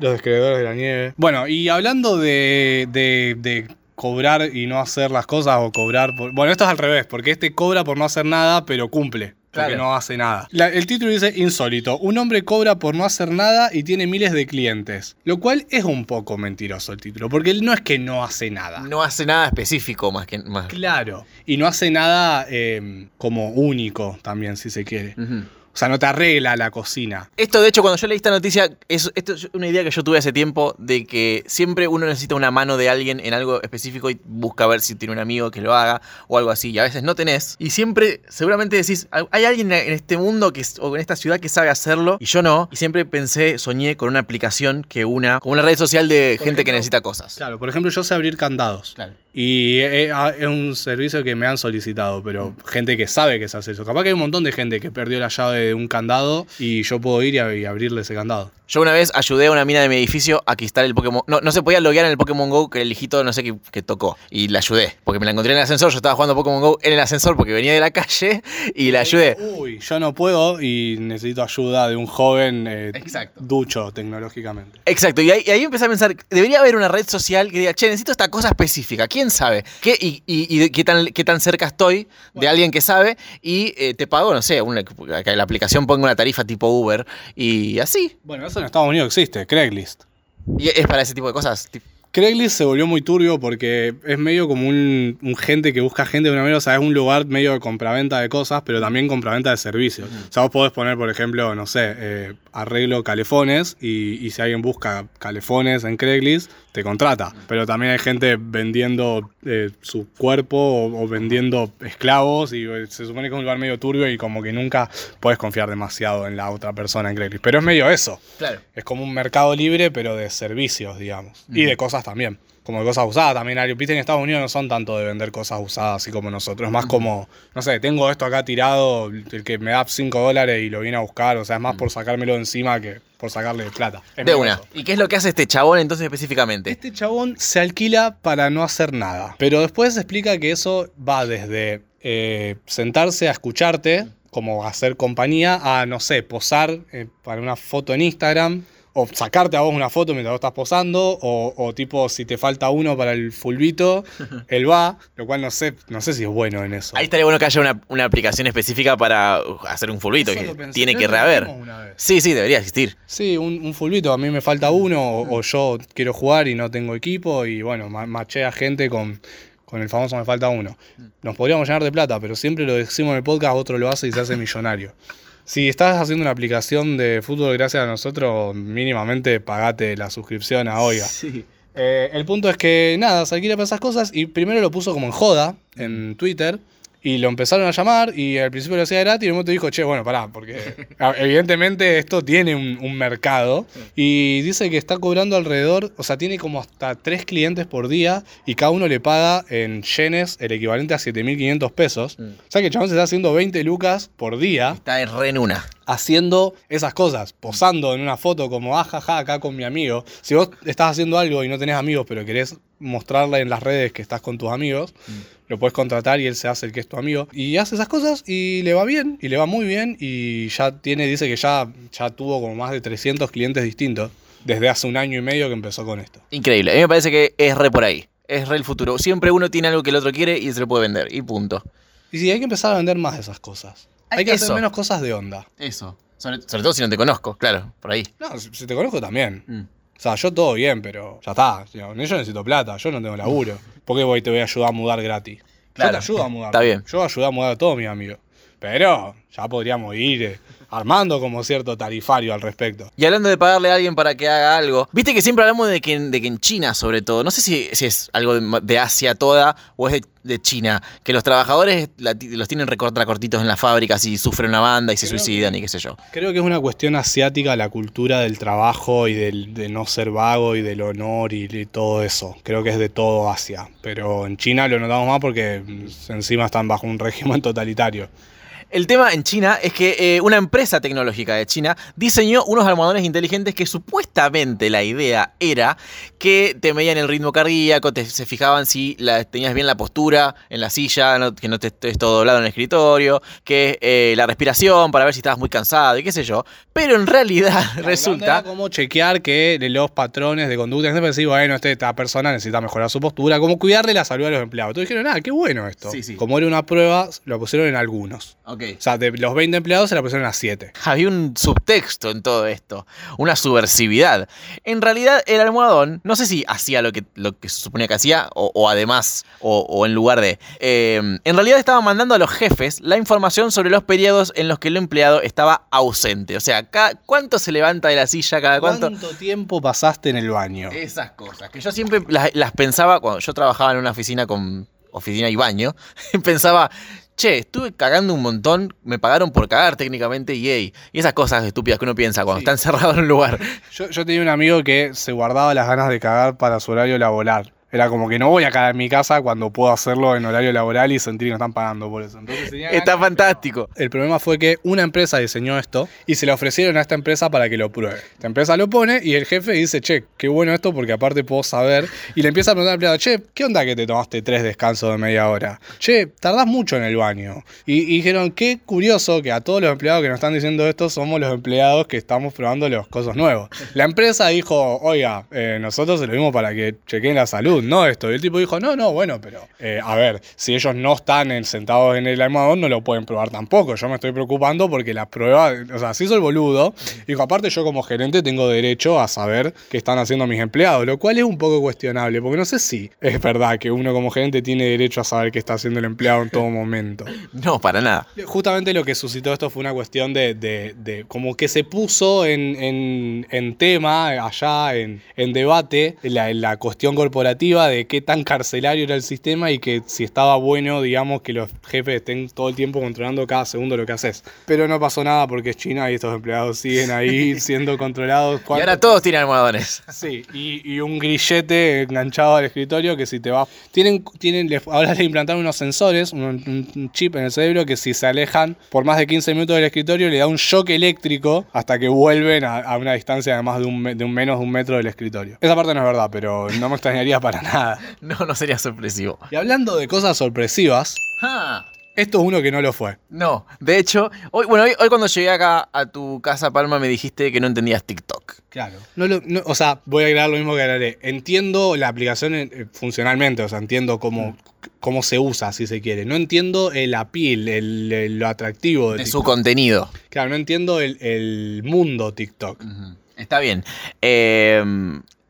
Speaker 4: los descreedores de la nieve. Bueno, y hablando de, de- de cobrar y no hacer las cosas o cobrar por. Bueno, esto es al revés, porque este cobra por no hacer nada, pero cumple. Porque
Speaker 3: Claro.
Speaker 4: no hace nada. La- el título dice insólito. Un hombre cobra por no hacer nada y tiene miles de clientes. Lo cual es un poco mentiroso el título. Porque él no es que no hace nada.
Speaker 3: No hace nada específico más que. Más.
Speaker 4: Claro. Y no hace nada eh, como único también, si se quiere.
Speaker 3: Ujú.
Speaker 4: O sea, no te arregla la cocina.
Speaker 3: Esto, de hecho, cuando yo leí esta noticia, es, esto es una idea que yo tuve hace tiempo de que siempre uno necesita una mano de alguien en algo específico y busca ver si tiene un amigo que lo haga o algo así. Y a veces no tenés. Y siempre, seguramente decís, hay alguien en este mundo que, o en esta ciudad que sabe hacerlo y yo no. Y siempre pensé, soñé con una aplicación que una, como una red social de
Speaker 4: Por
Speaker 3: gente que necesita cosas.
Speaker 4: Claro, por ejemplo, yo sé abrir candados.
Speaker 3: Claro.
Speaker 4: Y eh, eh, es un servicio que me han solicitado, pero gente que sabe que se hace eso. Capaz que hay un montón de gente que perdió la llave de un candado y yo puedo ir y abrirle ese candado.
Speaker 3: Yo una vez ayudé a una mina de mi edificio a quitar el Pokémon. No, no se podía loguear en el Pokémon Go que el hijito no sé qué, tocó. Y la ayudé. Porque me la encontré en el ascensor. Yo estaba jugando Pokémon Go en el ascensor porque venía de la calle y la ayudé.
Speaker 4: Uy, yo no puedo y necesito ayuda de un joven eh,
Speaker 3: Exacto.
Speaker 4: ducho tecnológicamente.
Speaker 3: Exacto, y ahí, y ahí empecé a pensar, debería haber una red social que diga, che, necesito esta cosa específica, ¿quién sabe? ¿Qué, y y- y qué, tan, qué tan cerca estoy de alguien que sabe? Y eh, te pago, no sé, una, la aplicación ponga una tarifa tipo Uber y así.
Speaker 4: Bueno, eso en Estados Unidos existe, Craigslist.
Speaker 3: Y es para ese tipo de cosas.
Speaker 4: Craigslist se volvió muy turbio porque es medio como un, un gente que busca gente de una manera, o sea, es un lugar medio de compraventa de cosas, pero también compraventa de servicios. O sea, vos podés poner, por ejemplo, no sé, eh, arreglo calefones y, y si alguien busca calefones en Craigslist, te contrata. Pero también hay gente vendiendo eh, su cuerpo o, o vendiendo esclavos y eh, se supone que es un lugar medio turbio y como que nunca podés confiar demasiado en la otra persona en Craigslist. Pero es medio eso.
Speaker 3: Claro.
Speaker 4: Es como un mercado libre, pero de servicios, digamos. Y de cosas también. Como de cosas usadas también. Viste, en Estados Unidos no son tanto de vender cosas usadas así como nosotros. Es más como, no sé, tengo esto acá tirado, el que me da 5 dólares y lo viene a buscar. O sea, es más por sacármelo de encima que por sacarle plata. Es
Speaker 3: De una. ¿Y qué es lo que hace este chabón entonces específicamente?
Speaker 4: Este chabón se alquila para no hacer nada. Pero después explica que eso va desde eh, sentarse a escucharte, como hacer compañía, a, no sé, posar eh, para una foto en Instagram. O sacarte a vos una foto mientras vos estás posando, o, o tipo, si te falta uno para el fulbito, él va, lo cual no sé, no sé si es bueno en eso.
Speaker 3: Ahí estaría bueno que haya una, una aplicación específica para uh, hacer un fulbito,
Speaker 4: Eso
Speaker 3: que
Speaker 4: pensé.
Speaker 3: tiene que rehaber. Sí, sí, debería existir.
Speaker 4: Sí, un, un fulbito, a mí me falta uno, o, o yo quiero jugar y no tengo equipo, y bueno, ma- maché a gente con, con el famoso me falta uno. Nos podríamos llenar de plata, pero siempre lo decimos en el podcast, otro lo hace y se hace millonario. Si estás haciendo una aplicación de fútbol gracias a nosotros, mínimamente pagate la suscripción a Oiga.
Speaker 3: Sí.
Speaker 4: Eh, el punto es que, nada, se alquila para esas cosas y primero lo puso como en joda en Twitter Y lo empezaron a llamar y al principio lo hacía gratis y un momento dijo, che, bueno, pará, porque evidentemente esto tiene un, un mercado. Y dice que está cobrando alrededor, o sea, tiene como hasta tres clientes por día y cada uno le paga en yenes el equivalente a 7.500 pesos.
Speaker 3: Mm.
Speaker 4: O sea que el chabón se está haciendo 20 lucas por día
Speaker 3: Está re en una.
Speaker 4: haciendo esas cosas, posando en una foto como, ah, jaja, acá con mi amigo. Si vos estás haciendo algo y no tenés amigos, pero querés mostrarle en las redes que estás con tus amigos, lo puedes contratar y él se hace el que es tu amigo. Y hace esas cosas y le va bien, y le va muy bien, y ya tiene, dice que ya, ya tuvo como más de 300 clientes distintos desde hace un año y medio que empezó con esto.
Speaker 3: Increíble. A mí me parece que es re por ahí. Es re el futuro. Siempre uno tiene algo que el otro quiere y se lo puede vender. Y punto.
Speaker 4: Y sí, hay que empezar a vender más de esas cosas. Hay que
Speaker 3: Eso.
Speaker 4: hacer menos cosas de onda.
Speaker 3: Eso. Sobre, sobre todo si no te conozco, claro, por ahí.
Speaker 4: No, si si te conozco también.
Speaker 3: Mm.
Speaker 4: O sea, yo todo bien, pero ya está. Yo, necesito plata, yo no tengo laburo. ¿Por qué voy y te voy a ayudar a mudar gratis?
Speaker 3: Claro,
Speaker 4: yo te ayudo a mudar.
Speaker 3: está bien.
Speaker 4: Yo ayudo a mudar a todos mis amigos. Pero ya podríamos ir eh, armando como cierto tarifario al respecto.
Speaker 3: Y hablando de pagarle a alguien para que haga algo, viste que siempre hablamos de que, en- de que en China, sobre todo, no sé si, si es algo de, de Asia toda o es de, de China, que los trabajadores la los tienen recontra cortitos en las fábricas y sufren una banda y se suicidan y qué sé yo.
Speaker 4: Creo que es una cuestión asiática la cultura del trabajo y del, de no ser vago y del honor y, y todo eso. Creo que es de todo Asia. Pero en China lo notamos más porque encima están bajo un régimen totalitario.
Speaker 3: El tema en China es que eh, una empresa tecnológica de China diseñó unos almohadones inteligentes que supuestamente la idea era que te medían el ritmo cardíaco, te, se fijaban si la- tenías bien la postura en la silla, no- que no te estés todo doblado en el escritorio, que eh, la respiración para ver si estabas muy cansado y qué sé yo. Pero en realidad
Speaker 4: Era
Speaker 3: resulta...
Speaker 4: como chequear que los patrones de conducta, siempre decir, bueno, este- esta persona necesita mejorar su postura, como cuidarle la salud a los empleados. Entonces dijeron, ah, qué bueno esto.
Speaker 3: Sí, sí.
Speaker 4: Como era una prueba, lo pusieron en algunos.
Speaker 3: Ok.
Speaker 4: O sea, de los 20 empleados se la pusieron a 7.
Speaker 3: Había un subtexto en todo esto, una subversividad. En realidad, el almohadón, no sé si hacía lo que, lo que se suponía que hacía, o, o además, o, o en lugar de. eh, en realidad estaba mandando a los jefes la información sobre los periodos en los que el empleado estaba ausente. O sea, cada- cuánto se levanta de la silla, cada cuánto.
Speaker 4: ¿Cuánto tiempo pasaste en el baño?
Speaker 3: Esas cosas, que yo siempre las, las pensaba cuando yo trabajaba en una oficina con oficina y baño, pensaba, che, estuve cagando un montón, me pagaron por cagar técnicamente y ey, y esas cosas estúpidas que uno piensa cuando
Speaker 4: Sí.
Speaker 3: está encerrado en un lugar.
Speaker 4: Yo, yo tenía un amigo que se guardaba las ganas de cagar para su horario laboral. Era como que no voy a cagar en mi casa cuando puedo hacerlo en horario laboral y sentir que me están pagando por eso. Entonces tenía
Speaker 3: Está
Speaker 4: ganas.
Speaker 3: fantástico.
Speaker 4: El problema fue que una empresa diseñó esto y se le ofrecieron a esta empresa para que lo pruebe. Esta empresa lo pone y el jefe dice, che, qué bueno esto porque aparte puedo saber. Y le empieza a preguntar al empleado, che, ¿qué onda que te tomaste tres descansos de media hora? Che, tardás mucho en el baño. Y, y dijeron, qué curioso que a todos los empleados que nos están diciendo esto somos los empleados que estamos probando los cosas nuevos. La empresa dijo, oiga, eh, nosotros se lo dimos para que chequeen la salud, no esto. Y el tipo dijo, no, no, bueno, pero eh, a ver, si ellos no están en- sentados en el almohadón, no lo pueden probar tampoco. Yo me estoy preocupando porque la prueba, o sea, se hizo el boludo. Dijo, aparte yo como gerente tengo derecho a saber qué están haciendo mis empleados, lo cual es un poco cuestionable, porque no sé si es verdad que uno como gerente tiene derecho a saber qué está haciendo el empleado en todo momento.
Speaker 3: No, para nada.
Speaker 4: Justamente lo que suscitó esto fue una cuestión de, de- de como que se puso en, en- en tema allá, en, en debate, la, la cuestión corporativa de qué tan carcelario era el sistema y que si estaba bueno, digamos, que los jefes estén todo el tiempo controlando cada segundo lo que haces. Pero no pasó nada porque es China y estos empleados siguen ahí siendo controlados.
Speaker 3: Y
Speaker 4: ¿Cuánto-
Speaker 3: ahora todos tienen almohadones.
Speaker 4: Sí, y, y un grillete enganchado al escritorio que si te va... Tienen, tienen, ahora le implantaron unos sensores, un, chip en el cerebro que si se alejan por más de 15 minutos del escritorio le da un shock eléctrico hasta que vuelven a, a una distancia de más de un, de un menos de un metro del escritorio. Esa parte no es verdad, pero no me extrañaría para nada.
Speaker 3: No, no sería sorpresivo.
Speaker 4: Y hablando de cosas sorpresivas,
Speaker 3: Ah,
Speaker 4: esto es uno que no lo fue.
Speaker 3: no, de hecho, hoy, bueno, hoy, hoy cuando llegué acá a tu casa, Palma, me dijiste que no entendías TikTok.
Speaker 4: Claro. No lo- no- o sea, voy a agregar lo mismo que agregaré. Entiendo la aplicación eh, funcionalmente, o sea, entiendo cómo, cómo se usa, si se quiere. No entiendo el appeal, el, el- lo atractivo de,
Speaker 3: De su contenido.
Speaker 4: Claro, no entiendo el, el mundo TikTok.
Speaker 3: Está bien. Eh,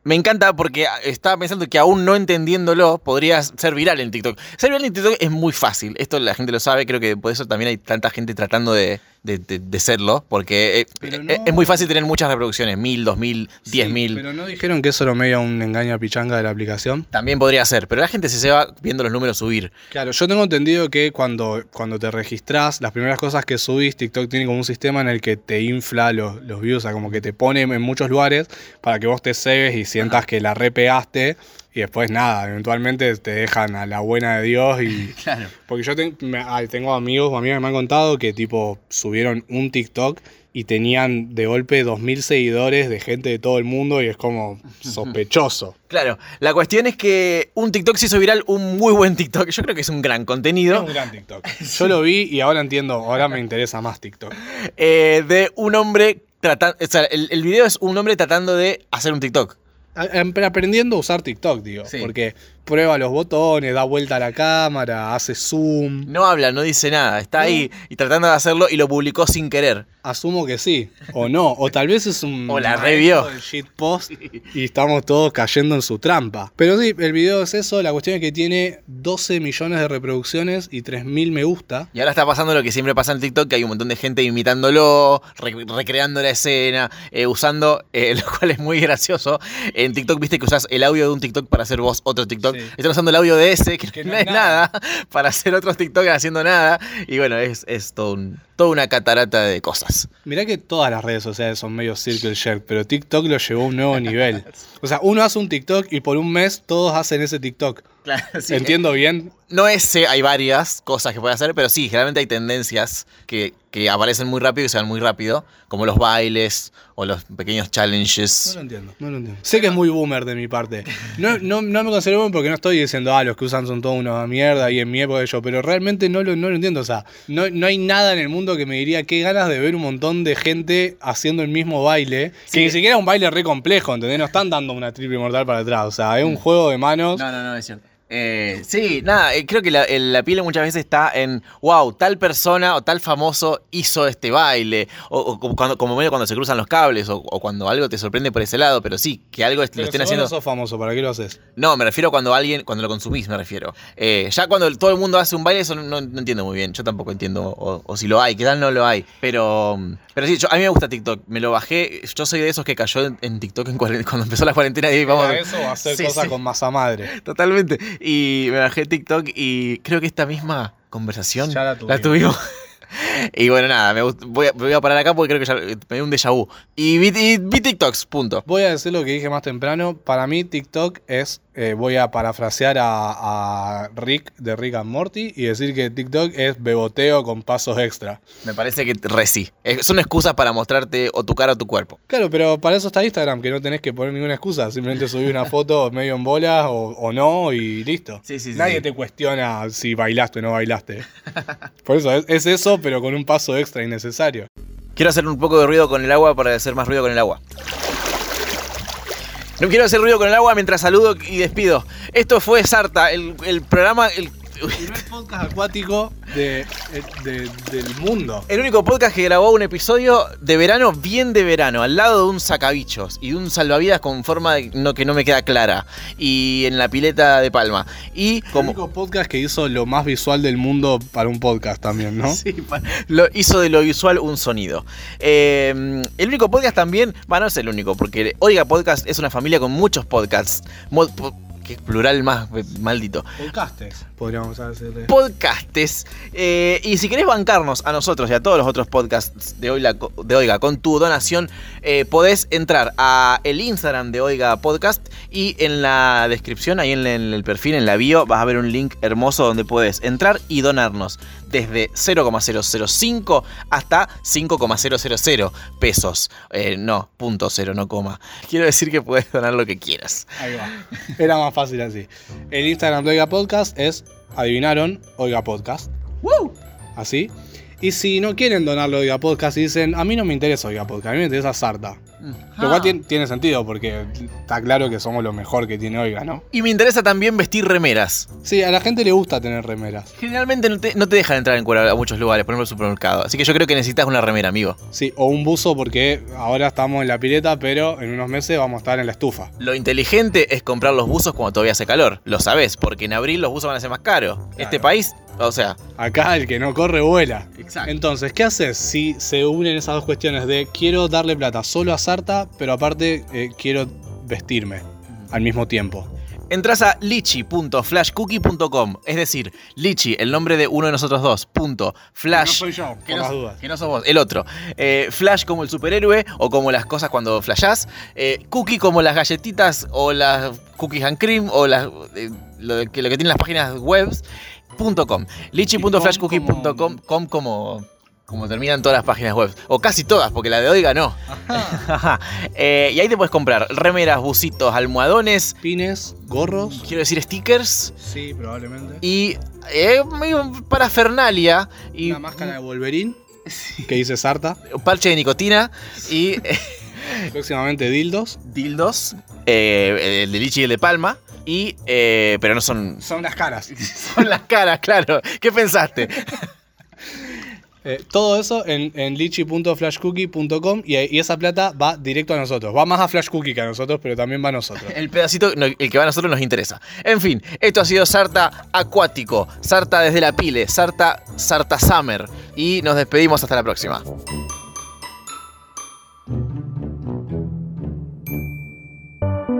Speaker 3: Me encanta porque estaba pensando que aún no entendiéndolo podría ser viral en TikTok. Ser viral en TikTok es muy fácil. Esto la gente lo sabe. Creo que por eso también hay tanta gente tratando de, de- de- de serlo. Porque eh, eh,
Speaker 4: no-
Speaker 3: es muy fácil tener muchas reproducciones. Mil, dos mil, diez
Speaker 4: Sí,
Speaker 3: mil.
Speaker 4: Pero no dijeron que eso era medio un engaño a pichanga de la aplicación.
Speaker 3: También podría ser. Pero la gente se va viendo los números subir.
Speaker 4: Claro, yo tengo entendido que cuando, cuando te registrás, las primeras cosas que subís, TikTok tiene como un sistema en el que te infla los, los views, o sea, como que te pone en muchos lugares para que vos te cebes y sientas que la repegaste y después nada, eventualmente te dejan a la buena de Dios y...
Speaker 3: Claro.
Speaker 4: Porque yo ten- me- ay, tengo amigos o amigas que me han contado que tipo subieron un TikTok y tenían de golpe 2.000 seguidores de gente de todo el mundo y es como sospechoso.
Speaker 3: Claro. La cuestión es que un TikTok se hizo viral, un muy buen TikTok. Yo creo que es un gran
Speaker 4: Es
Speaker 3: contenido.
Speaker 4: un gran TikTok. Yo lo vi y ahora entiendo, ahora me interesa más TikTok.
Speaker 3: eh, de un hombre tratando. O sea, el, el video es un hombre tratando de hacer un TikTok.
Speaker 4: Aprendiendo a usar TikTok, digo.
Speaker 3: Sí.
Speaker 4: Porque prueba los botones, da vuelta a la cámara, hace zoom.
Speaker 3: No habla, no dice nada. Está ahí y tratando de hacerlo y lo publicó sin querer.
Speaker 4: Asumo que sí. O no. O tal vez es un.
Speaker 3: O la revió.
Speaker 4: shitpost y estamos todos cayendo en su trampa. Pero sí, el video es eso. La cuestión es que tiene 12 millones de reproducciones y 3.000 me gusta.
Speaker 3: Y ahora está pasando lo que siempre pasa en TikTok, que hay un montón de gente imitándolo, re- recreando la escena, eh, usando, eh, lo cual es muy gracioso. En TikTok viste que usas el audio de un TikTok para hacer vos otro TikTok.
Speaker 4: Sí.
Speaker 3: Están usando el audio de ese, que,
Speaker 4: Que
Speaker 3: no,
Speaker 4: no
Speaker 3: es nada, para hacer otros TikTok haciendo nada. Y bueno, es, es todo un- toda una catarata de cosas.
Speaker 4: Mirá que todas las redes sociales son medio circle jerk, pero TikTok lo llevó a un nuevo nivel. O sea, uno hace un TikTok y por un mes todos hacen ese TikTok.
Speaker 3: Claro,
Speaker 4: ¿Entiendo bien?
Speaker 3: No ese, hay varias cosas que puede hacer, pero sí, generalmente hay tendencias que, que aparecen muy rápido y se van muy rápido, como los bailes o los pequeños
Speaker 4: No
Speaker 3: challenges.
Speaker 4: lo entiendo, no lo entiendo. Sé que es muy boomer de mi parte. No, no, no me considero boomer porque no estoy diciendo, ah, los que usan son toda una mierda y en mi época yo, pero realmente no lo, no lo entiendo. O sea, no, no hay nada en el mundo que me diría qué ganas de ver un montón de gente haciendo el mismo baile,
Speaker 3: Sí.
Speaker 4: que ni siquiera es un baile re complejo, ¿entendés? No están dando una triple mortal para atrás. O sea, es un juego de manos.
Speaker 3: No, no, no, es cierto. Eh, sí, nada, eh, creo que la, el- la pila muchas veces está en, wow, tal persona o tal famoso hizo este baile, o, cuando, como medio cuando se cruzan los cables, o, o cuando algo te sorprende por ese lado, pero sí, que algo
Speaker 4: Pero
Speaker 3: lo estén
Speaker 4: si vos
Speaker 3: haciendo...
Speaker 4: no sos famoso, ¿para qué lo haces?
Speaker 3: No, me refiero cuando alguien, cuando lo consumís, me refiero. Eh, ya cuando todo el mundo hace un baile, eso no, no- no entiendo muy bien. Yo tampoco entiendo, o, o si lo hay, quizás no lo hay. Pero, pero sí, yo, a mí me gusta TikTok. Me lo bajé. Yo soy de esos que cayó en, en TikTok en cuando empezó la cuarentena y vamos.
Speaker 4: ¿Era eso o hacer
Speaker 3: Sí,
Speaker 4: cosas
Speaker 3: sí.
Speaker 4: con masa madre?
Speaker 3: Totalmente. Y me bajé TikTok y creo que esta misma conversación
Speaker 4: Ya la tuvimos.
Speaker 3: tuvimos. Y bueno, nada, me voy, a, voy a parar acá porque creo que ya me dio un déjà vu. Y vi, y vi TikToks, punto.
Speaker 4: Voy a decir lo que dije más temprano. Para mí, TikTok es. eh, voy a parafrasear a, a Rick de Rick and Morty y decir que TikTok es beboteo con pasos extra.
Speaker 3: Me parece que re sí. Son excusas para mostrarte o tu cara o tu cuerpo.
Speaker 4: Claro, pero para eso está Instagram, que no tenés que poner ninguna excusa. Simplemente subís una foto medio en bolas o, o no y listo.
Speaker 3: Sí, sí, sí,
Speaker 4: Nadie te cuestiona si bailaste o no bailaste. Por eso, es, es eso, pero con un paso extra innecesario.
Speaker 3: Quiero hacer un poco de ruido con el agua para hacer más ruido con el agua. No quiero hacer ruido con el agua mientras saludo y despido. Esto fue Sarta, el, programa, el,
Speaker 4: Primer podcast acuático de- de- del mundo.
Speaker 3: el único podcast que grabó un episodio de verano, bien de verano, al lado de un sacabichos y de un salvavidas con forma de- no, que no me queda clara. Y en la pileta de Palma. Y
Speaker 4: El
Speaker 3: como.
Speaker 4: único podcast que hizo lo más visual del mundo para un podcast también, ¿no?
Speaker 3: Sí, lo hizo de lo visual un sonido. Eh, el único podcast también, bueno, no es el único, porque Oiga Podcast es una familia con muchos podcasts. Mod- que plural más eh, maldito.
Speaker 4: Podcastes, podríamos decirle.
Speaker 3: Podcastes. Eh, y si querés bancarnos a nosotros y a todos los otros podcasts de Oiga, de Oiga con tu donación, eh, podés entrar a el Instagram de Oiga Podcast y en la descripción, ahí en, en el perfil, en la bio, vas a ver un link hermoso donde puedes entrar y donarnos desde 0,005 hasta 5,000 pesos. Eh, no, punto cero, no coma. Quiero decir que puedes donar lo que quieras.
Speaker 4: Ahí va. Era más fácil así. El Instagram de Oiga Podcast es, adivinaron, Oiga Podcast. Así. Y si no quieren donarlo a Oiga Podcast y dicen, a mí no me interesa Oiga Podcast, a mí me interesa Sarta. Lo cual tiene, tiene sentido porque está claro que somos lo mejor que tiene Oiga, ¿no?
Speaker 3: Y me interesa también vestir remeras.
Speaker 4: Sí, a la gente le gusta tener remeras.
Speaker 3: Generalmente no te, no te dejan entrar en cuero a muchos lugares, por ejemplo el supermercado. Así que yo creo que necesitas una remera, amigo.
Speaker 4: Sí, o un buzo porque ahora estamos en la pileta, pero en unos meses vamos a estar en la estufa.
Speaker 3: Lo inteligente es comprar los buzos cuando todavía hace calor. Lo sabes, porque en abril los buzos van a ser más caros. Este país, o sea,
Speaker 4: Acá el que no corre vuela.
Speaker 3: Exacto.
Speaker 4: Entonces, ¿qué haces si se unen esas dos cuestiones de quiero darle plata solo a Sarta, pero aparte eh, quiero vestirme al mismo tiempo?
Speaker 3: Entras a lichi.flashcookie.com, es decir, lichi, el nombre de uno de nosotros dos, punto, flash.
Speaker 4: No soy yo,
Speaker 3: que
Speaker 4: por
Speaker 3: no,
Speaker 4: las dudas.
Speaker 3: que no sos vos, el otro. Eh, flash como el superhéroe o como las cosas cuando flashás. Eh, cookie como las galletitas o las cookies and cream o las, eh, lo, que, lo que tienen las páginas webs. Punto .com. lichi.flashcookie.com com como, como terminan todas las páginas web. O casi todas, porque la de hoy ganó. Eh, y ahí te puedes comprar remeras, bucitos, almohadones,
Speaker 4: Pines, gorros.
Speaker 3: quiero decir stickers
Speaker 4: Sí, probablemente.
Speaker 3: y eh, medio parafernalia y
Speaker 4: Una máscara de Wolverine que dice Sarta.
Speaker 3: un parche de nicotina y
Speaker 4: Próximamente dildos.
Speaker 3: dildos, eh, el de Lichi y el de Palma. Y, eh, pero no son,
Speaker 4: Son las caras.
Speaker 3: son las caras, claro. ¿Qué pensaste?
Speaker 4: Eh, todo eso en, en lichi.flashcookie.com y, y esa plata va directo a nosotros. Va más a Flashcookie que a nosotros, pero también va a nosotros.
Speaker 3: El pedacito, no, el que va a nosotros nos interesa. En fin, esto ha sido Sarta Acuático, Sarta desde la Pile, Sarta, Sarta Summer. Y nos despedimos hasta la próxima.